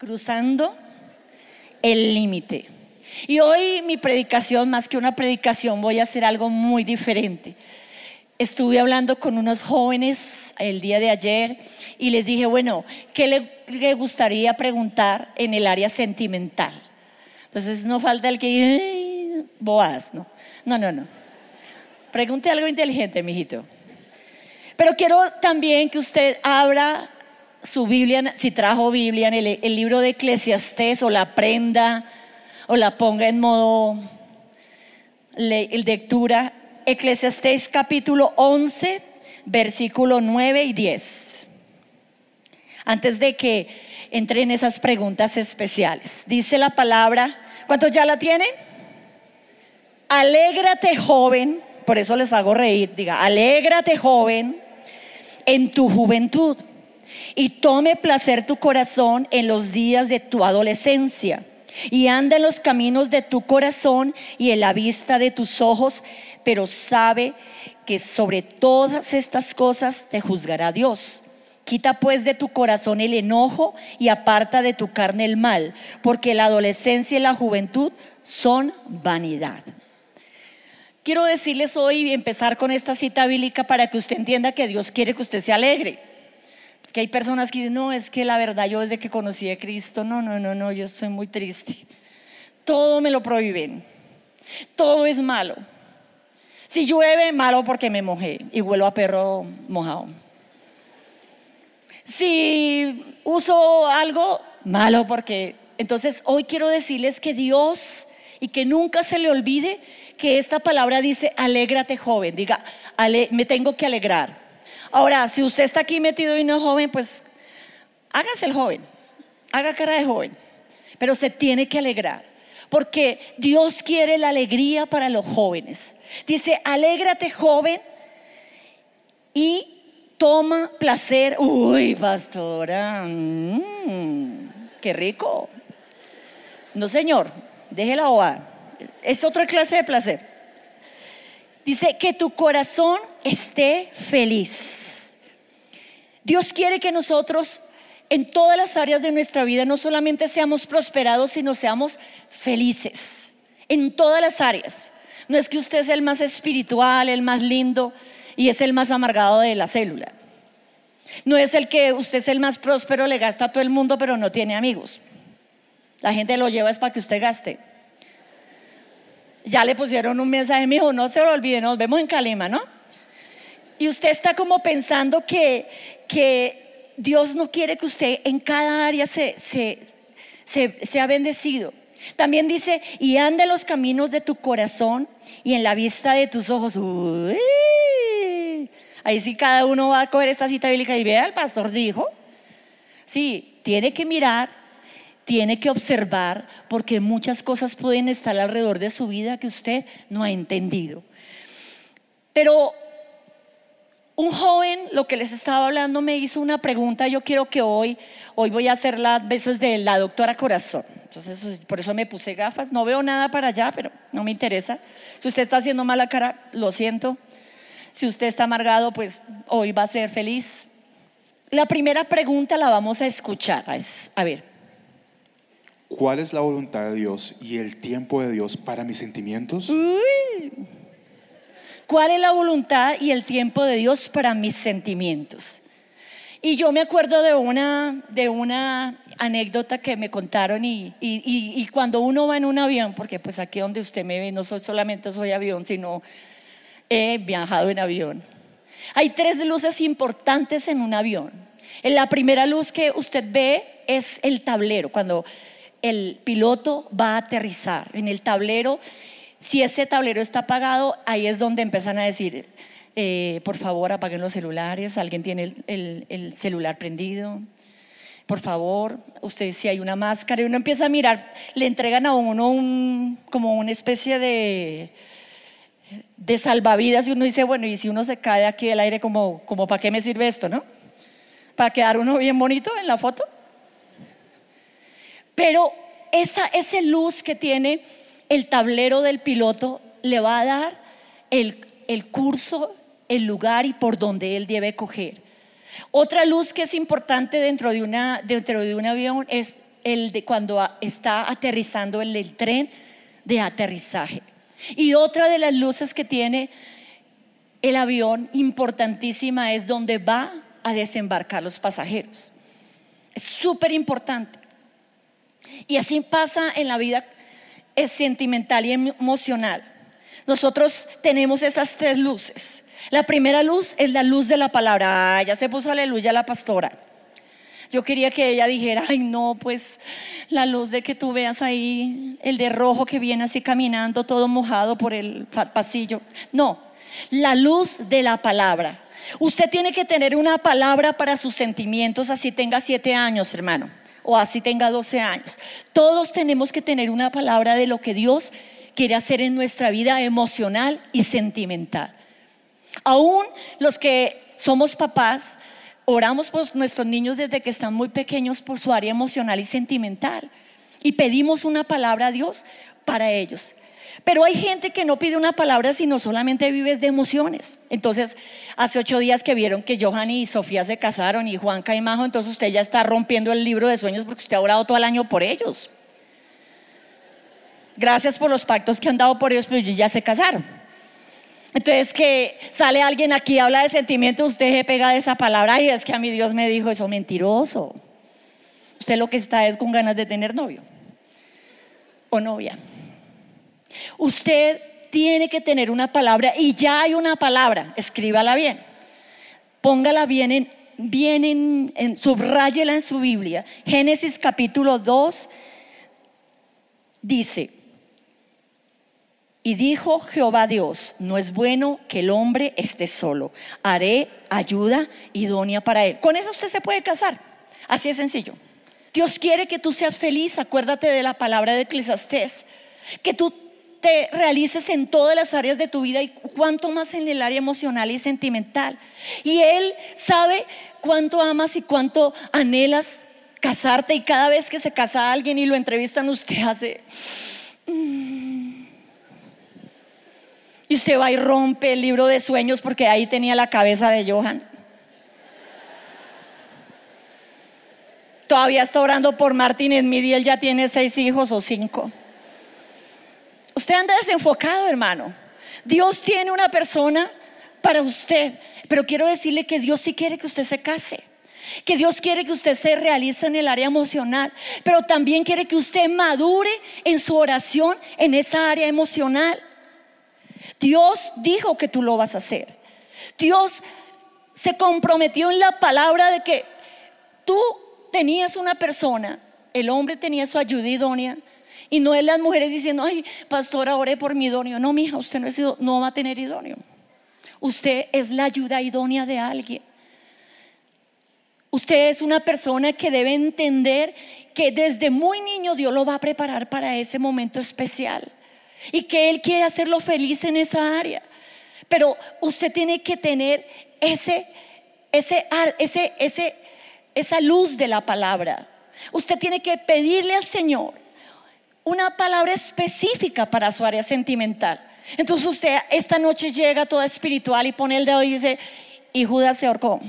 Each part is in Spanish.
cruzando el límite. Y hoy mi predicación, más que una predicación, voy a hacer algo muy diferente. Estuve hablando con unos jóvenes el día de ayer y les dije, bueno, ¿qué le, gustaría preguntar en el área sentimental? Entonces no falta el que, boas, no, no, no, no. Pregunte algo inteligente, mijito. Pero quiero también que usted abra su Biblia, si trajo Biblia, en el, libro de Eclesiastés o la prenda o la ponga en modo lectura. Eclesiastés capítulo 11, versículo 9 y 10. Antes de que entre en esas preguntas especiales. Dice la palabra, ¿cuántos ya la tienen? Alégrate joven, por eso les hago reír, diga, alégrate joven en tu juventud y tome placer tu corazón en los días de tu adolescencia y anda en los caminos de tu corazón y en la vista de tus ojos, pero sabe que sobre todas estas cosas te juzgará Dios. Quita pues de tu corazón el enojo y aparta de tu carne el mal, porque la adolescencia y la juventud son vanidad. Quiero decirles hoy y empezar con esta cita bíblica para que usted entienda que Dios quiere que usted se alegre. Que hay personas que dicen, no, es que la verdad yo desde que conocí a Cristo, no, no, no, no, yo estoy muy triste. Todo me lo prohíben. Todo es malo. Si llueve, malo porque me mojé y vuelvo a perro mojado. Si uso algo, malo porque... Entonces hoy quiero decirles que Dios y que nunca se le olvide que esta palabra dice, alégrate joven, diga, me tengo que alegrar. Ahora, si usted está aquí metido y no es joven, pues hágase el joven, haga cara de joven, pero se tiene que alegrar, porque Dios quiere la alegría para los jóvenes. Dice, alégrate joven y toma placer. Uy, pastora, mm, qué rico. No, señor, deje la bobada es otra clase de placer. Dice que tu corazón esté feliz. Dios quiere que nosotros en todas las áreas de nuestra vida no solamente seamos prosperados, sino seamos felices. En todas las áreas. No es que usted sea el más espiritual, el más lindo y es el más amargado de la célula. No es el que usted es el más próspero, le gasta a todo el mundo, pero no tiene amigos. La gente lo lleva es para que usted gaste ya le pusieron un mensaje, mi hijo, no se lo olvide, nos vemos en Calima, ¿no? Y usted está como pensando que, que Dios no quiere que usted en cada área se, se, sea bendecido. También dice, y ande los caminos de tu corazón y en la vista de tus ojos. ahí sí cada uno va a coger esta cita bíblica y vea, el pastor dijo. Sí, tiene que mirar tiene que observar porque muchas cosas pueden estar alrededor de su vida que usted no ha entendido. Pero un joven, lo que les estaba hablando, me hizo una pregunta. Yo quiero que hoy, hoy voy a hacer las veces de la doctora corazón. Entonces, por eso me puse gafas. No veo nada para allá, pero no me interesa. Si usted está haciendo mala cara, lo siento. Si usted está amargado, pues hoy va a ser feliz. La primera pregunta la vamos a escuchar. a ver, ¿Cuál es la voluntad de Dios y el tiempo de Dios para mis sentimientos? ¿Cuál es la voluntad y el tiempo de Dios para mis sentimientos? Y yo me acuerdo de una, de una anécdota que me contaron y, y, cuando uno va en un avión, porque pues aquí donde usted me ve no soy solamente soy avión, sino he viajado en avión. Hay tres luces importantes en un avión. La primera luz que usted ve es el tablero. Cuando el piloto va a aterrizar. En el tablero, si ese tablero está apagado, ahí es donde empiezan a decir, eh, por favor apaguen los celulares, alguien tiene el, celular prendido, por favor, usted si hay una máscara, y uno empieza a mirar, le entregan a uno un, como una especie de, de salvavidas y uno dice, bueno, y si uno se cae aquí del aire, como, como ¿para qué me sirve esto, no? ¿Para quedar uno bien bonito en la foto? Pero esa, luz que tiene el tablero del piloto le va a dar el, el curso, el lugar y por donde él debe coger. Otra luz que es importante dentro de, una, dentro de un avión es el de cuando está aterrizando el tren de aterrizaje. Y otra de las luces que tiene el avión importantísima es donde va a desembarcar los pasajeros. Es súper importante. Y así pasa en la vida sentimental y emocional. Nosotros tenemos esas tres luces. La primera luz es la luz de la palabra. Ya se puso aleluya la pastora. Yo quería que ella dijera, ay no, pues la luz de que tú veas ahí, el de rojo que viene así caminando todo mojado por el pa- pasillo. No, la luz de la palabra. Usted tiene que tener una palabra para sus sentimientos, así tenga siete años, hermano, o así tenga doce años. Todos tenemos que tener una palabra de lo que Dios quiere hacer en nuestra vida emocional y sentimental. Aún los que somos papás, oramos por nuestros niños desde que están muy pequeños por su área emocional y sentimental. Y pedimos una palabra a Dios para ellos. Pero hay gente que no pide una palabra sino solamente vives de emociones. Entonces, hace ocho días que vieron que Johan y Sofía se casaron y Juanca y Majo, entonces usted ya está rompiendo el libro de sueños porque usted ha orado todo el año por ellos. Gracias por los pactos que han dado por ellos, pero ya se casaron. Entonces que sale alguien aquí, habla de sentimientos, usted se pega de esa palabra y es que a mi Dios me dijo eso, mentiroso. Usted lo que está es con ganas de tener novio o novia. Usted tiene que tener una palabra y ya hay una palabra, escríbala bien. Póngala bien en, bien en, en su Biblia. Génesis capítulo 2 dice, y dijo Jehová Dios, no es bueno que el hombre esté solo. Haré ayuda idónea para él. Con eso usted se puede casar. Así es sencillo. Dios quiere que tú seas feliz. Acuérdate de la palabra de Eclesiastés. Que tú te realices en todas las áreas de tu vida y cuanto más en el área emocional y sentimental. Y Él sabe cuánto amas y cuánto anhelas casarte. Y cada vez que se casa alguien y lo entrevistan, usted hace... Y usted va y rompe el libro de sueños porque ahí tenía la cabeza de Johan. Todavía está orando por Martín Smith y él ya tiene seis hijos o cinco. Usted anda desenfocado, hermano. Dios tiene una persona para usted, pero quiero decirle que Dios sí quiere que usted se case. Que Dios quiere que usted se realice en el área emocional, pero también quiere que usted madure en su oración en esa área emocional. Dios dijo que tú lo vas a hacer. Dios se comprometió en la palabra de que tú tenías una persona, el hombre tenía su ayuda idónea, y no es las mujeres diciendo, ay, pastora, oré por mi idóneo. No, mija, usted no, es, no va a tener idóneo. Usted es la ayuda idónea de alguien. Usted es una persona que debe entender que desde muy niño Dios lo va a preparar para ese momento especial y que Él quiere hacerlo feliz en esa área. Pero usted tiene que tener ese, ese, ese, ese, esa luz de la palabra. Usted tiene que pedirle al Señor una palabra específica para su área sentimental. Entonces usted esta noche llega toda espiritual y pone el dedo y dice, y Judas se ahorcó.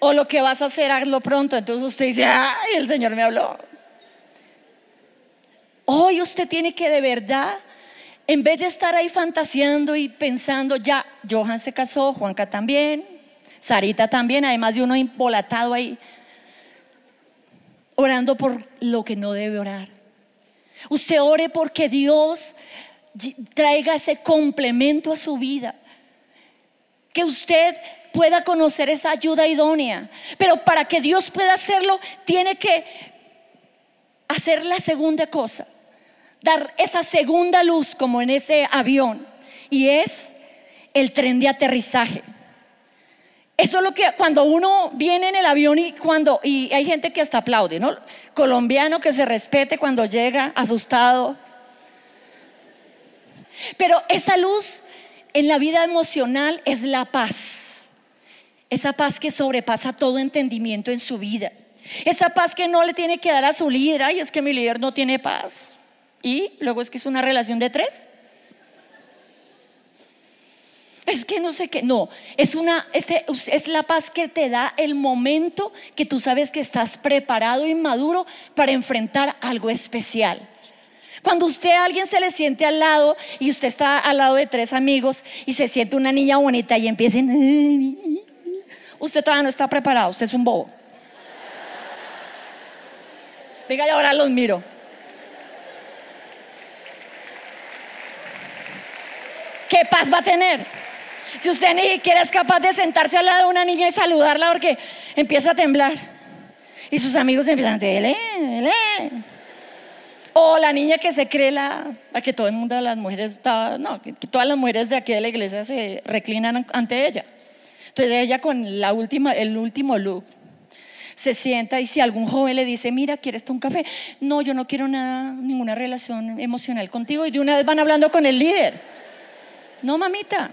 O lo que vas a hacer, hazlo pronto. Entonces usted dice, ay, el Señor me habló. Hoy usted tiene que de verdad, en vez de estar ahí fantaseando y pensando, ya, Johan se casó, Juanca también, Sarita también, además de uno embolatado ahí, orando por lo que no debe orar. Usted ore porque Dios traiga ese complemento a su vida. Que usted pueda conocer esa ayuda idónea. Pero para que Dios pueda hacerlo, tiene que hacer la segunda cosa. Dar esa segunda luz como en ese avión. Y es el tren de aterrizaje. Eso es lo que cuando uno viene en el avión y cuando y hay gente que hasta aplaude, ¿no? Colombiano que se respete cuando llega asustado. Pero esa luz en la vida emocional es la paz. Esa paz que sobrepasa todo entendimiento en su vida. Esa paz que no le tiene que dar a su líder. Ay, es que mi líder no tiene paz. Y luego es que es una relación de tres. Es que no sé qué, no, es una es, la paz que te da el momento que tú sabes que estás preparado y maduro para enfrentar algo especial. Cuando usted a alguien se le siente al lado y usted está al lado de tres amigos y se siente una niña bonita y empiecen, usted todavía no está preparado, usted es un bobo. Venga, y ahora los miro. ¿Qué paz va a tener? Si usted ni siquiera es capaz de sentarse al lado de una niña y saludarla porque empieza a temblar. Y sus amigos empiezan, dele, dele. O la niña que se cree la, que todo el mundo, las mujeres, está, no, que, todas las mujeres de aquí de la iglesia se reclinan ante ella. Entonces ella con la última, el último look se sienta y si algún joven le dice, mira, ¿quieres un café? No, yo no quiero nada, ninguna relación emocional contigo. Y de una vez van hablando con el líder. No, mamita.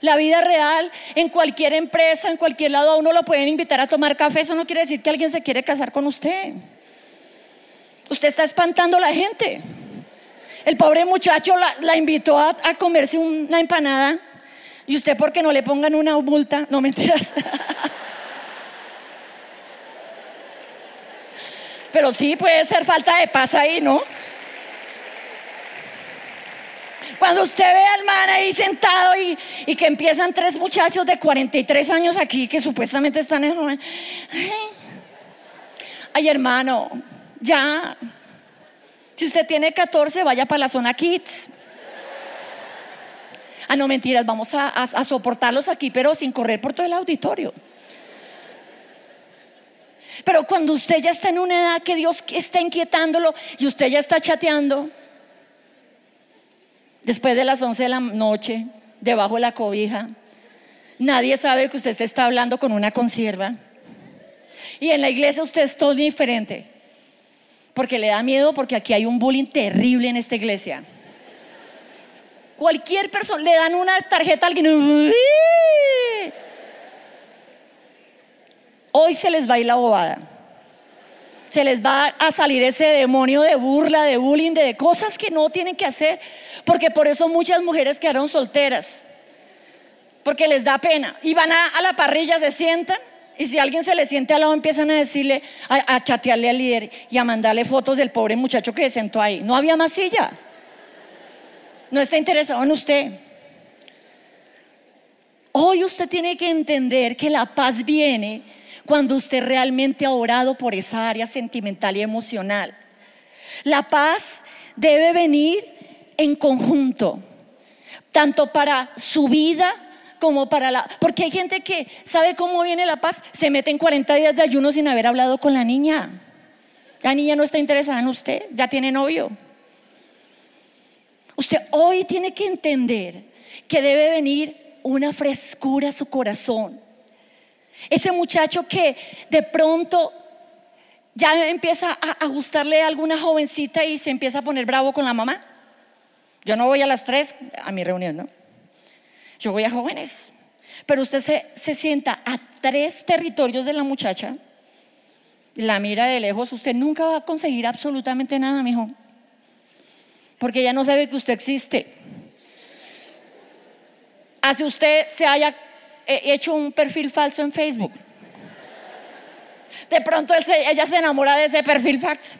La vida real, en cualquier empresa, en cualquier lado, a uno lo pueden invitar a tomar café. Eso no quiere decir que alguien se quiere casar con usted. Usted está espantando a la gente. El pobre muchacho la, invitó a, comerse una empanada y usted porque no le pongan una multa, no me enteras. Pero sí puede ser falta de paz ahí, ¿no? Cuando usted ve al man ahí sentado y, que empiezan tres muchachos de 43 años aquí que supuestamente están en... Ay, hermano, ya. Si usted tiene 14, vaya para la zona kids. Ah, no, mentiras, vamos a, soportarlos aquí, pero sin correr por todo el auditorio. Pero cuando usted ya está en una edad que Dios está inquietándolo y usted ya está chateando, después de las 11 de la noche, debajo de la cobija, nadie sabe que usted se está hablando con una consierva. Y en la iglesia usted es todo diferente porque le da miedo, porque aquí hay un bullying terrible en esta iglesia. Cualquier persona, le dan una tarjeta a alguien. Hoy se les va a ir la bobada. Se les va a salir ese demonio de burla, de bullying, de cosas que no tienen que hacer. Porque por eso muchas mujeres quedaron solteras. Porque les da pena. Y van a, a la parrilla, se sientan y si alguien se le siente al lado, empiezan a decirle, a, chatearle al líder y a mandarle fotos del pobre muchacho que se sentó ahí. No había más silla. No está interesado en usted. Hoy usted tiene que entender que la paz viene cuando usted realmente ha orado por esa área sentimental y emocional. La paz debe venir en conjunto, tanto para su vida como para la... Porque hay gente que sabe cómo viene la paz, se mete en 40 días de ayuno sin haber hablado con la niña. La niña no está interesada en usted, ya tiene novio. Usted hoy tiene que entender que debe venir una frescura a su corazón. Ese muchacho que de pronto ya empieza a, gustarle a alguna jovencita y se empieza a poner bravo con la mamá. Yo no voy a las tres a mi reunión, ¿no? Yo voy a jóvenes. Pero usted se, sienta a tres territorios de la muchacha, la mira de lejos, usted nunca va a conseguir absolutamente nada, mijo. Porque ella no sabe que usted existe. Hace usted se haya hecho un perfil falso en Facebook. De pronto ella se enamora de ese perfil falso.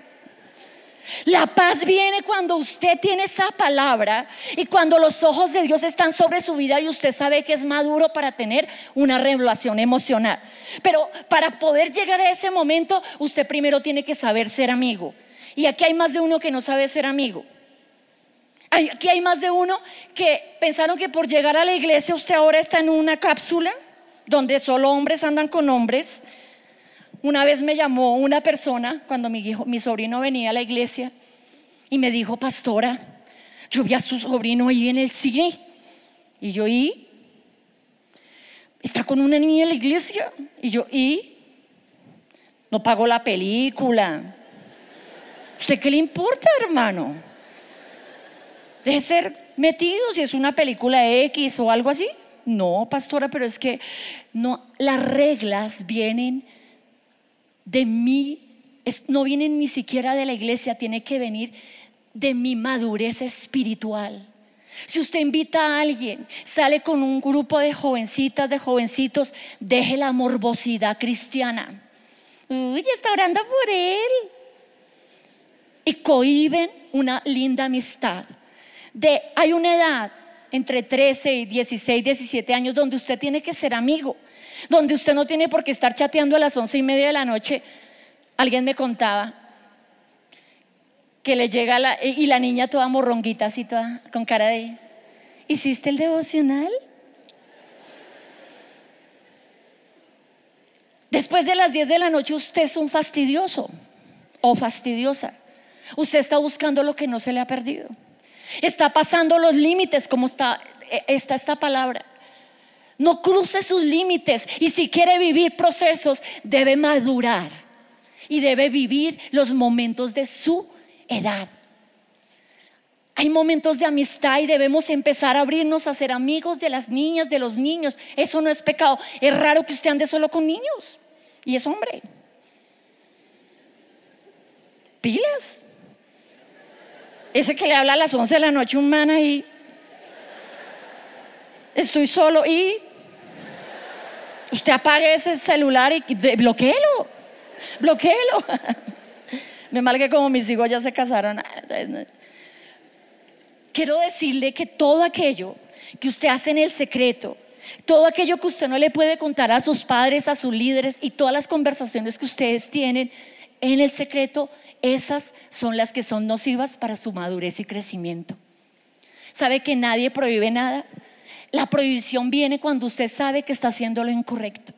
La paz viene cuando usted tiene esa palabra y cuando los ojos de Dios están sobre su vida y usted sabe que es maduro para tener una revelación emocional. Pero para poder llegar a ese momento, usted primero tiene que saber ser amigo. Y aquí hay más de uno que no sabe ser amigo. Aquí hay más de uno que pensaron que por llegar a la iglesia usted ahora está en una cápsula donde solo hombres andan con hombres una vez me llamó una persona cuando mi, sobrino venía a la iglesia y me dijo, pastora, yo vi a su sobrino ahí en el cine. Y yo, ¿y? Está con una niña en la iglesia. Y yo, ¿y? No pagó la película. ¿Usted qué le importa, hermano? Deje ser metido si es una película X o algo así. No, pastora, pero es que no, las reglas vienen de mí, no viene ni siquiera de la iglesia, tiene que venir de mi madurez espiritual. Si usted invita a alguien, sale con un grupo de jovencitas, de jovencitos, deje la morbosidad cristiana. Uy, está orando por él. Y cohiben una linda amistad. De, hay una edad entre 13 y 16, 17 años donde usted tiene que ser amigo, donde usted no tiene por qué estar chateando a las once y media de la noche. Alguien me contaba que le llega y la niña toda morronguita así toda con cara de ¿Hiciste el devocional? Después de las 10 de la noche usted es un fastidioso o fastidiosa. Usted está buscando lo que no se le ha perdido. Está pasando los límites como está, eh, está esta palabra. No cruce sus límites y si quiere vivir procesos debe madurar y debe vivir los momentos de su edad. Hay momentos de amistad y debemos empezar a abrirnos a ser amigos de las niñas, de los niños. Eso no es pecado. Es raro que usted ande solo con niños. Y es hombre. Pilas. Ese que le habla a las 11 de la noche un man ahí. Estoy solo y usted apague ese celular y bloqueelo. Bloqueelo. Me mal que como mis hijos ya se casaron. Quiero decirle que todo aquello que usted hace en el secreto, todo aquello que usted no le puede contar a sus padres, a sus líderes y todas las conversaciones que ustedes tienen en el secreto, esas son las que son nocivas para su madurez y crecimiento. ¿Sabe que nadie prohíbe nada? La prohibición viene cuando usted sabe que está haciendo lo incorrecto,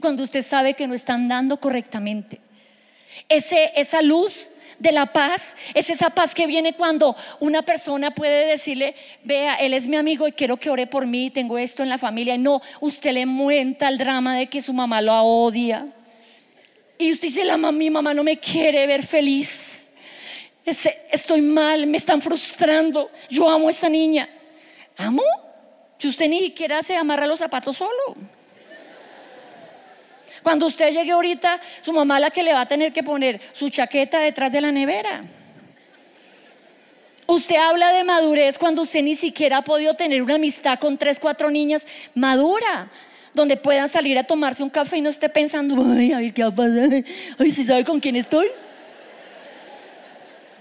cuando usted sabe que no está andando correctamente. Esa luz de la paz es esa paz que viene cuando una persona puede decirle, vea, él es mi amigo y quiero que ore por mí, tengo esto en la familia. No, usted le muenta el drama de que su mamá lo odia. Y usted dice, la, mi mamá no me quiere ver feliz. Estoy mal, me están frustrando. Yo amo a esa niña. ¿Amo? Si usted ni siquiera se amarra los zapatos solo. Cuando usted llegue ahorita, su mamá la que le va a tener que poner su chaqueta detrás de la nevera. Usted habla de madurez cuando usted ni siquiera ha podido tener una amistad con tres, cuatro niñas madura, donde puedan salir a tomarse un café y no esté pensando, ay, a ver qué va a pasar, ay, si sabe con quién estoy?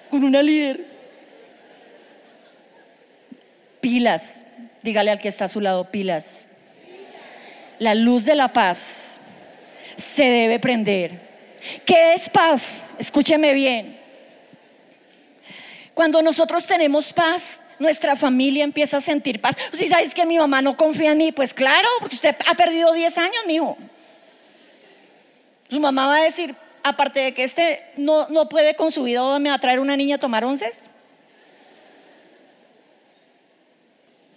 Con una líder. Pilas, dígale al que está a su lado, pilas. La luz de la paz se debe prender. ¿Qué es paz? Escúcheme bien. Cuando nosotros tenemos paz, nuestra familia empieza a sentir paz. Si sabes que mi mamá no confía en mí, pues claro, porque usted ha perdido 10 años, mijo. Su mamá va a decir, aparte de que este no, no puede con su vida, me va a traer una niña a tomar onces.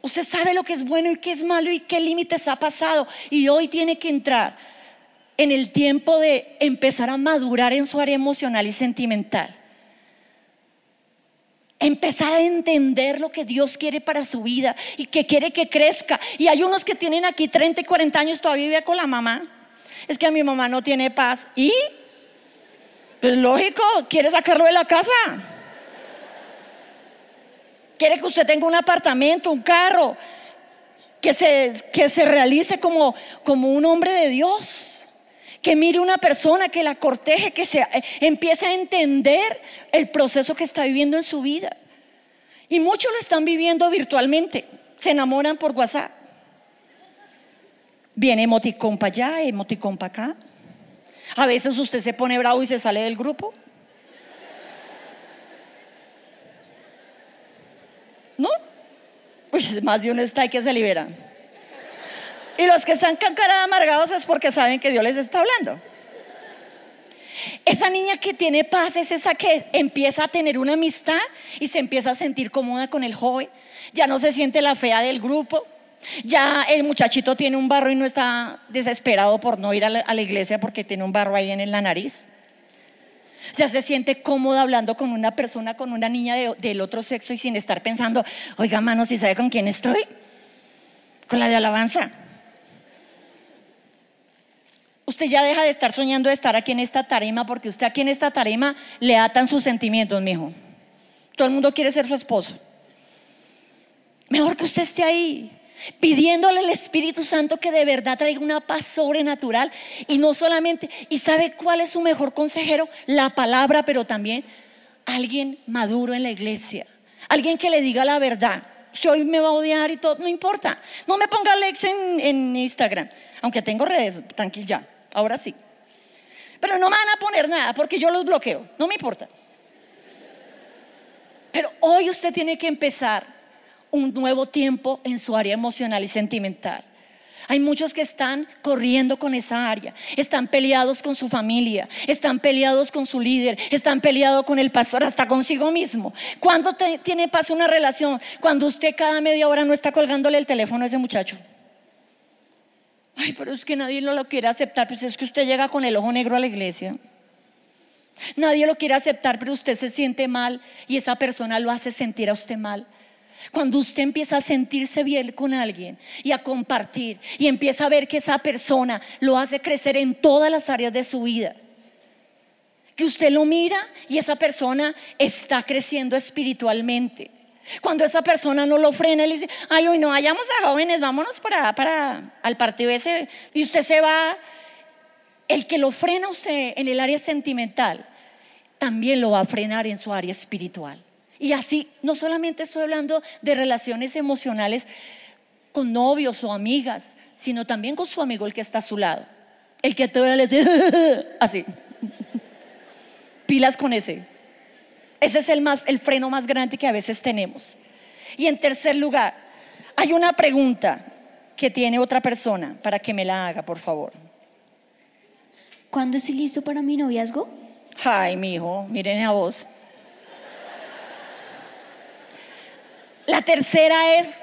Usted sabe lo que es bueno y qué es malo y qué límites ha pasado. Y hoy tiene que entrar en el tiempo de empezar a madurar en su área emocional y sentimental. Empezar a entender lo que Dios quiere para su vida y que quiere que crezca. Y hay unos que tienen aquí 30 y 40 años todavía vive con la mamá. Es que mi mamá no tiene paz. ¿Y? Pues lógico, quiere sacarlo de la casa. Quiere que usted tenga un apartamento, un carro, que se, que se realice como, como un hombre de Dios que mire una persona, que la corteje, que se, eh, empiece a entender el proceso que está viviendo en su vida. Y muchos lo están viviendo virtualmente, se enamoran por WhatsApp. Viene emoticón para allá, emoticón para acá. A veces usted se pone bravo y se sale del grupo. ¿No? Pues más de uno está que se libera. Y los que están con cara amargados es porque saben que Dios les está hablando. Esa niña que tiene paz es esa que empieza a tener una amistad y se empieza a sentir cómoda con el joven. Ya no se siente la fea del grupo. Ya el muchachito tiene un barro y no está desesperado por no ir a la, iglesia porque tiene un barro ahí en la nariz. Ya se siente cómoda hablando con una persona, con una niña del otro sexo y sin estar pensando, oiga, mano, si sabe con quién estoy? Con la de alabanza. Usted ya deja de estar soñando de estar aquí en esta tarima porque usted aquí en esta tarima le atan sus sentimientos, mijo. Todo el mundo quiere ser su esposo. Mejor que usted esté ahí pidiéndole al Espíritu Santo que de verdad traiga una paz sobrenatural y no solamente, y sabe cuál es su mejor consejero, la palabra, pero también alguien maduro en la iglesia, alguien que le diga la verdad. Si hoy me va a odiar y todo, no importa. No me ponga Alex en, en Instagram, aunque tengo redes, tranquil ya, ahora sí. Pero no me van a poner nada porque yo los bloqueo, no me importa. Pero hoy usted tiene que empezar un nuevo tiempo en su área emocional y sentimental. Hay muchos que están corriendo con esa área, están peleados con su familia, están peleados con su líder, están peleados con el pastor, hasta consigo mismo. ¿Cuándo tiene paz una relación? Cuando usted cada media hora no está colgándole el teléfono a ese muchacho. Ay, pero es que nadie no lo quiere aceptar, pues es que usted llega con el ojo negro a la iglesia. Nadie lo quiere aceptar, pero usted se siente mal y esa persona lo hace sentir a usted mal. Cuando usted empieza a sentirse bien con alguien y a compartir y empieza a ver que esa persona lo hace crecer en todas las áreas de su vida. Que usted lo mira y esa persona está creciendo espiritualmente. Cuando esa persona no lo frena le dice, ay, hoy no vayamos a jóvenes, vámonos para, para al partido ese. Y usted se va, el que lo frena usted en el área sentimental, también lo va a frenar en su área espiritual. Y así, no solamente estoy hablando de relaciones emocionales con novios o amigas, sino también con su amigo, el que está a su lado. El que te le dice, así. Pilas con ese. Ese es el, más, el freno más grande que a veces tenemos. Y en tercer lugar, hay una pregunta que tiene otra persona para que me la haga, por favor. ¿Cuándo estoy listo para mi noviazgo? Ay, mi hijo, miren a vos. La tercera es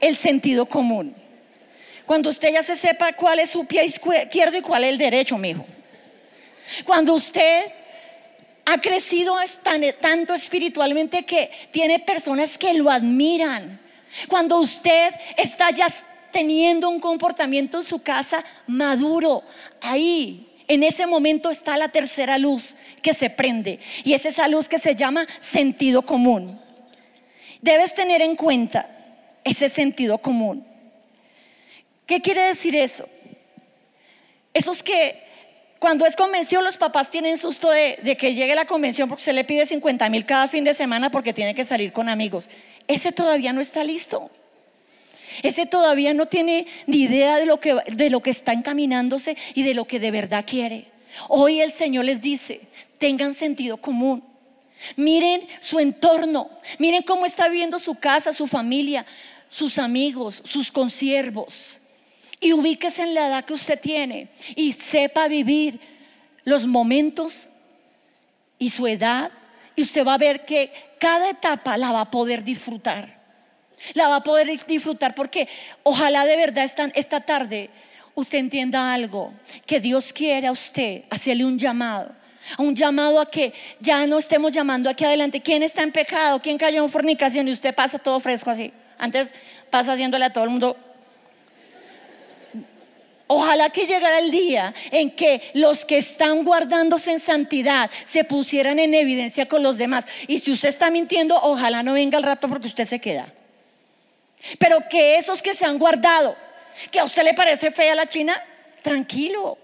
el sentido común. Cuando usted ya se sepa cuál es su pie izquierdo y cuál es el derecho, mijo. Cuando usted ha crecido tanto espiritualmente que tiene personas que lo admiran. Cuando usted está ya teniendo un comportamiento en su casa maduro, ahí en ese momento está la tercera luz que se prende y es esa luz que se llama sentido común. Debes tener en cuenta ese sentido común. ¿Qué quiere decir eso? Esos que cuando es convención los papás tienen susto de, que llegue la convención porque se le pide 50 mil cada fin de semana porque tiene que salir con amigos. Ese todavía no está listo. Ese todavía no tiene ni idea de lo que, está encaminándose y de lo que de verdad quiere. Hoy el Señor les dice, tengan sentido común. Miren su entorno, miren cómo está viviendo su casa, su familia, sus amigos, sus consiervos. Y ubíquese en la edad que usted tiene y sepa vivir los momentos y su edad. Y usted va a ver que cada etapa la va a poder disfrutar. La va a poder disfrutar porque ojalá de verdad esta, esta tarde usted entienda algo, que Dios quiere a usted hacerle un llamado un llamado a que ya no estemos llamando aquí adelante. ¿Quién está en pecado? ¿Quién cayó en fornicación? Y usted pasa todo fresco así. Antes pasa haciéndole a todo el mundo. Ojalá que llegara el día en que los que están guardándose en santidad se pusieran en evidencia con los demás. Y si usted está mintiendo, ojalá no venga el rato porque usted se queda. Pero que esos que se han guardado, que a usted le parece fea la China, tranquilo,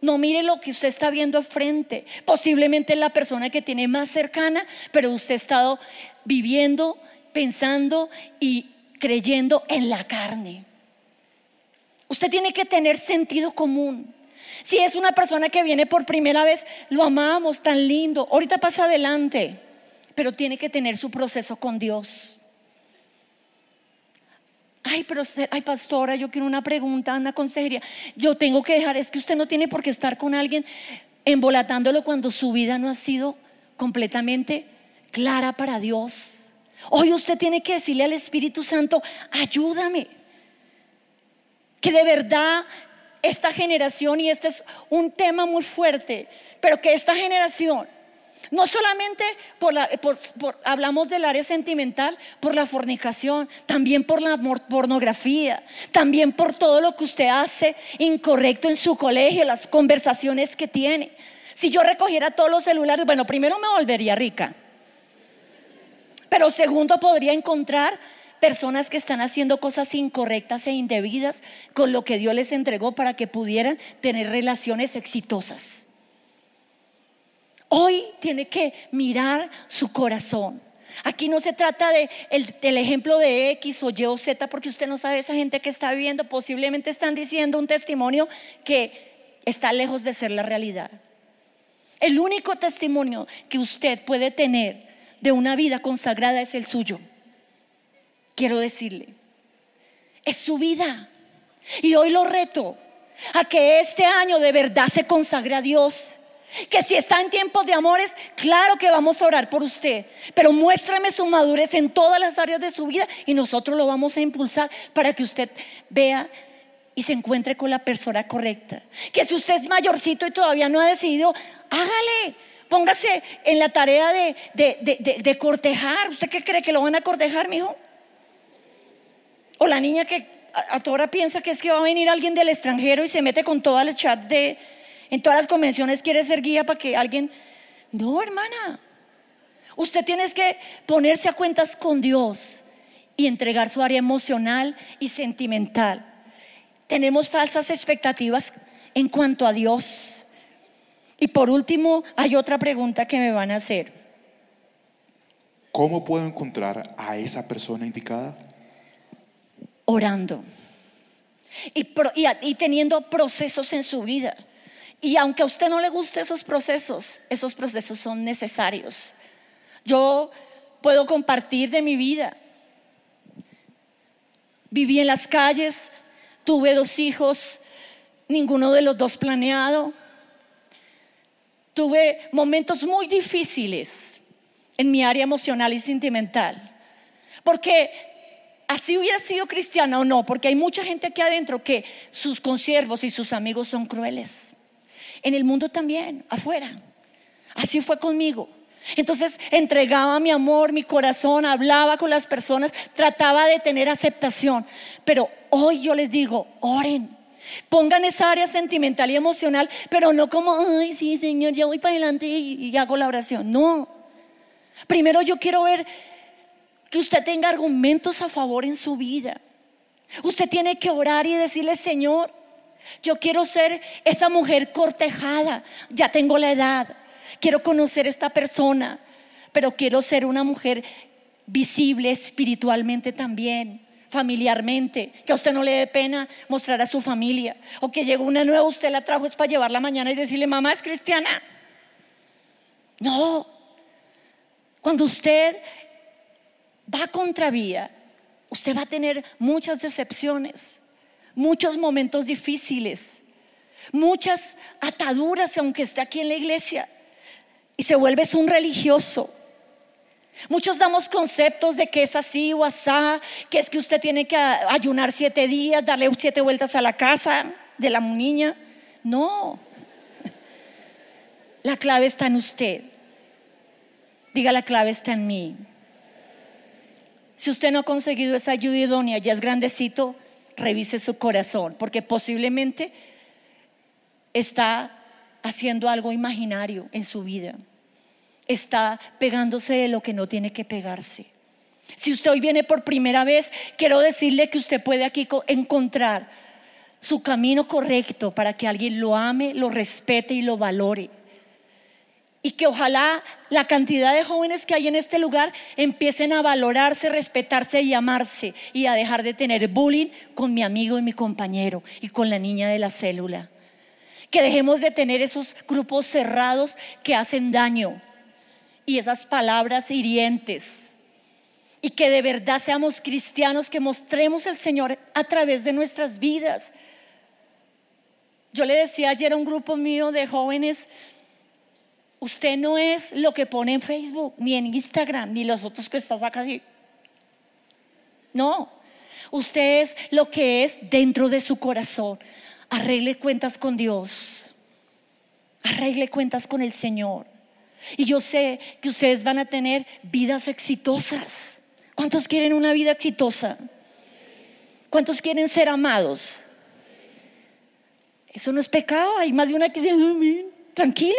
no mire lo que usted está viendo frente. Posiblemente es la persona que tiene más cercana, pero usted ha estado viviendo, pensando y creyendo en la carne. Usted tiene que tener sentido común. Si es una persona que viene por primera vez, lo amamos, tan lindo. Ahorita pasa adelante, pero tiene que tener su proceso con Dios. Ay, pero, ay, pastora, yo quiero una pregunta, una consejería. Yo tengo que dejar, es que usted no tiene por qué estar con alguien embolatándolo cuando su vida no ha sido completamente clara para Dios. Hoy usted tiene que decirle al Espíritu Santo, ayúdame. Que de verdad esta generación, y este es un tema muy fuerte, pero que esta generación no solamente por la, hablamos del área sentimental, por la fornicación, también por la pornografía, también por todo lo que usted hace incorrecto en su colegio, las conversaciones que tiene. Si yo recogiera todos los celulares, bueno, primero me volvería rica. Pero segundo, podría encontrar personas que están haciendo cosas incorrectas e indebidas con lo que Dios les entregó para que pudieran tener relaciones exitosas. Hoy tiene que mirar su corazón. Aquí no se trata de el, del ejemplo de X o Y o Z, porque usted no sabe esa gente que está viviendo. Posiblemente están diciendo un testimonio que está lejos de ser la realidad. El único testimonio que usted puede tener de una vida consagrada es el suyo. Quiero decirle, es su vida. Y hoy lo reto a que este año de verdad se consagre a Dios que si está en tiempos de amores, claro que vamos a orar por usted, pero muéstrame su madurez en todas las áreas de su vida y nosotros lo vamos a impulsar para que usted vea y se encuentre con la persona correcta. Que si usted es mayorcito y todavía no ha decidido, hágale. Póngase en la tarea de, de, cortejar. ¿Usted qué cree que lo van a cortejar, mijo? O la niña que a, toda hora piensa que es que va a venir alguien del extranjero y se mete con todas las chats de, en todas las convenciones quiere ser guía para que alguien... No, hermana. Usted tiene que ponerse a cuentas con Dios y entregar su área emocional y sentimental. Tenemos falsas expectativas en cuanto a Dios. Y por último, hay otra pregunta que me van a hacer. ¿Cómo puedo encontrar a esa persona indicada? Orando y, teniendo procesos en su vida. Y aunque a usted no le guste esos procesos, esos procesos son necesarios. Yo puedo compartir de mi vida. Viví en las calles, tuve dos hijos, ninguno de los dos planeado. Tuve momentos muy difíciles en mi área emocional y sentimental. Porque así hubiera sido cristiana o no, porque hay mucha gente aquí adentro que sus consiervos y sus amigos son crueles en el mundo también, afuera. Así fue conmigo. Entonces entregaba mi amor, mi corazón, hablaba con las personas, trataba de tener aceptación. Pero hoy yo les digo, oren, pongan esa área sentimental y emocional, pero no como, ay, sí, Señor, ya voy para adelante y, y hago la oración. No. Primero yo quiero ver que usted tenga argumentos a favor en su vida. Usted tiene que orar y decirle, Señor, yo quiero ser esa mujer cortejada. Ya tengo la edad. Quiero conocer a esta persona. Pero quiero ser una mujer visible espiritualmente también, familiarmente. Que a usted no le dé pena mostrar a su familia. O que llegó una nueva, usted la trajo es para llevarla mañana y decirle, mamá es cristiana. No. Cuando usted va contra vía, usted va a tener muchas decepciones muchos momentos difíciles, muchas ataduras, aunque esté aquí en la iglesia, y se vuelve un religioso. Muchos damos conceptos de que es así o asá, que es que usted tiene que ayunar siete días, darle siete vueltas a la casa de la niña. No, la clave está en usted. Diga, la clave está en mí. Si usted no ha conseguido esa ayuda idónea, ya es grandecito, revise su corazón, porque posiblemente está haciendo algo imaginario en su vida. Está pegándose de lo que no tiene que pegarse. Si usted hoy viene por primera vez, quiero decirle que usted puede aquí encontrar su camino correcto para que alguien lo ame, lo respete y lo valore y que ojalá la cantidad de jóvenes que hay en este lugar empiecen a valorarse, respetarse y amarse y a dejar de tener bullying con mi amigo y mi compañero y con la niña de la célula. Que dejemos de tener esos grupos cerrados que hacen daño y esas palabras hirientes. Y que de verdad seamos cristianos, que mostremos al Señor a través de nuestras vidas. Yo le decía ayer a un grupo mío de jóvenes, Usted no es lo que pone en Facebook, ni en Instagram, ni los otros que estás acá. No, usted es lo que es dentro de su corazón. Arregle cuentas con Dios. Arregle cuentas con el Señor. Y yo sé que ustedes van a tener vidas exitosas. ¿Cuántos quieren una vida exitosa? ¿Cuántos quieren ser amados? Eso no es pecado. Hay más de una que dice, tranquila,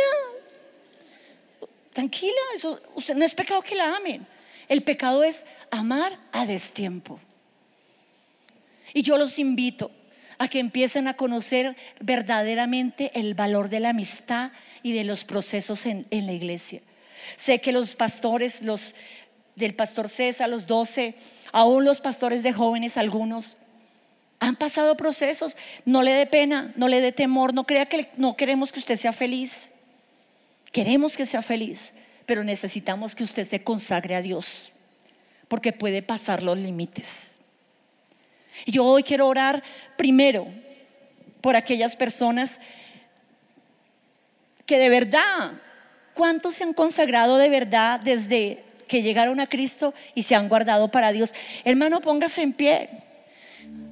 tranquila, eso no es pecado que la amen. El pecado es amar a destiempo. Y yo los invito a que empiecen a conocer verdaderamente el valor de la amistad y de los procesos en, en la iglesia. Sé que los pastores, los del pastor César, los doce, aún los pastores de jóvenes, algunos, han pasado procesos. No le dé pena, no le dé temor, no crea que no queremos que usted sea feliz. Queremos que sea feliz, pero necesitamos que usted se consagre a Dios, porque puede pasar los límites. Y yo hoy quiero orar primero por aquellas personas que de verdad, ¿cuántos se han consagrado de verdad desde que llegaron a Cristo y se han guardado para Dios. Hermano, póngase en pie.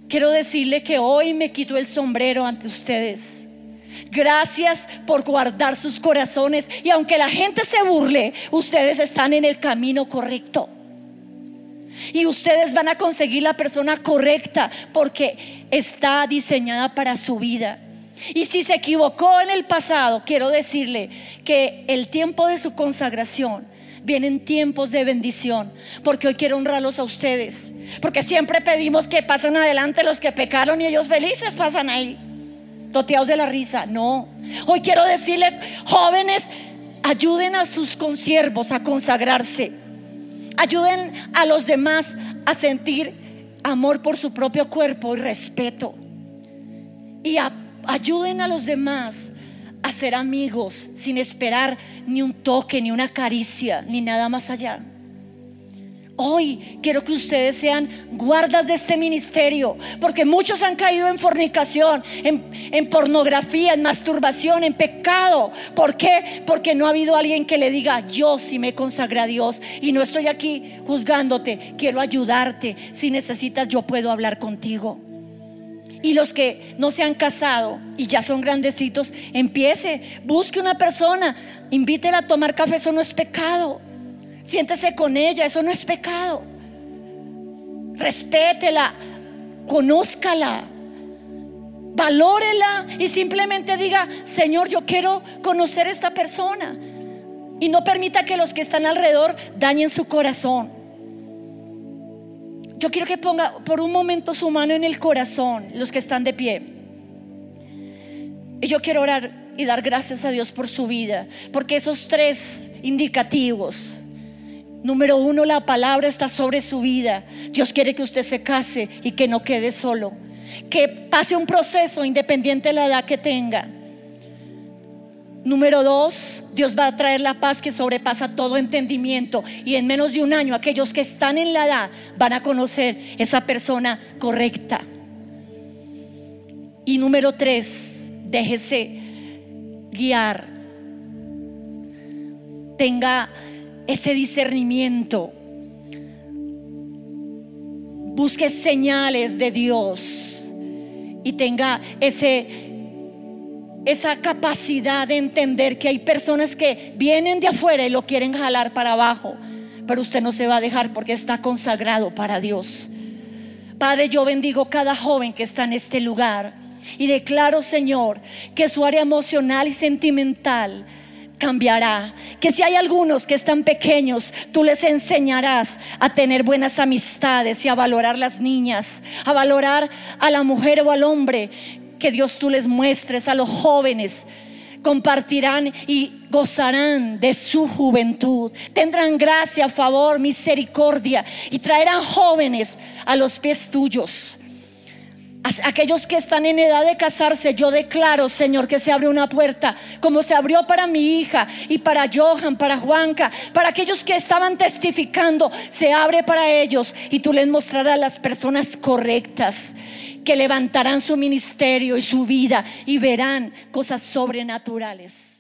Quiero decirle que hoy me quito el sombrero ante ustedes. Gracias por guardar sus corazones y aunque la gente se burle, ustedes están en el camino correcto. Y ustedes van a conseguir la persona correcta porque está diseñada para su vida. Y si se equivocó en el pasado, quiero decirle que el tiempo de su consagración vienen tiempos de bendición, porque hoy quiero honrarlos a ustedes, porque siempre pedimos que pasen adelante los que pecaron y ellos felices pasan ahí, toteados de la risa. No, hoy quiero decirle, jóvenes, ayuden a sus consiervos a consagrarse, ayuden a los demás a sentir amor por su propio cuerpo y respeto, y ayuden a los demás a ser amigos sin esperar ni un toque, ni una caricia, ni nada más allá. Hoy quiero que ustedes sean guardas de este ministerio, porque muchos han caído en fornicación, en, pornografía, en masturbación, en pecado. ¿Por qué? Porque no ha habido alguien que le diga, yo sí me consagré a Dios y no estoy aquí juzgándote, quiero ayudarte. Si necesitas, yo puedo hablar contigo. Y los que no se han casado y ya son grandecitos, empiece, busque una persona, invítela a tomar café, eso no es pecado. Siéntese con ella, eso no es pecado. Respétela, conózcala, valórela y simplemente diga, Señor, yo quiero conocer a esta persona. Y no permita que los que están alrededor dañen su corazón. Yo quiero que ponga por un momento su mano en el corazón, los que están de pie. Y yo quiero orar y dar gracias a Dios por su vida, porque esos tres indicativos, número uno, la palabra está sobre su vida. Dios quiere que usted se case y que no quede solo, que pase un proceso independiente de la edad que tenga Número dos, Dios va a traer la paz que sobrepasa todo entendimiento. Y en menos de un año, aquellos que están en la edad van a conocer esa persona correcta. Y número tres, déjese guiar. Tenga ese discernimiento. Busque señales de Dios. Y tenga ese esa capacidad de entender que hay personas que vienen de afuera y lo quieren jalar para abajo, pero usted no se va a dejar porque está consagrado para Dios. Padre, yo bendigo cada joven que está en este lugar y declaro, Señor, que su área emocional y sentimental cambiará. Que si hay algunos que están pequeños, tú les enseñarás a tener buenas amistades y a valorar las niñas, a valorar a la mujer o al hombre que Dios tú les muestres a los jóvenes compartirán y gozarán de su juventud. Tendrán gracia, favor, misericordia y traerán jóvenes a los pies tuyos. Aquellos que están en edad de casarse, yo declaro, Señor, que se abre una puerta, como se abrió para mi hija y para Johan, para Juanca, para aquellos que estaban testificando, se abre para ellos y tú les mostrarás las personas correctas que levantarán su ministerio y su vida y verán cosas sobrenaturales.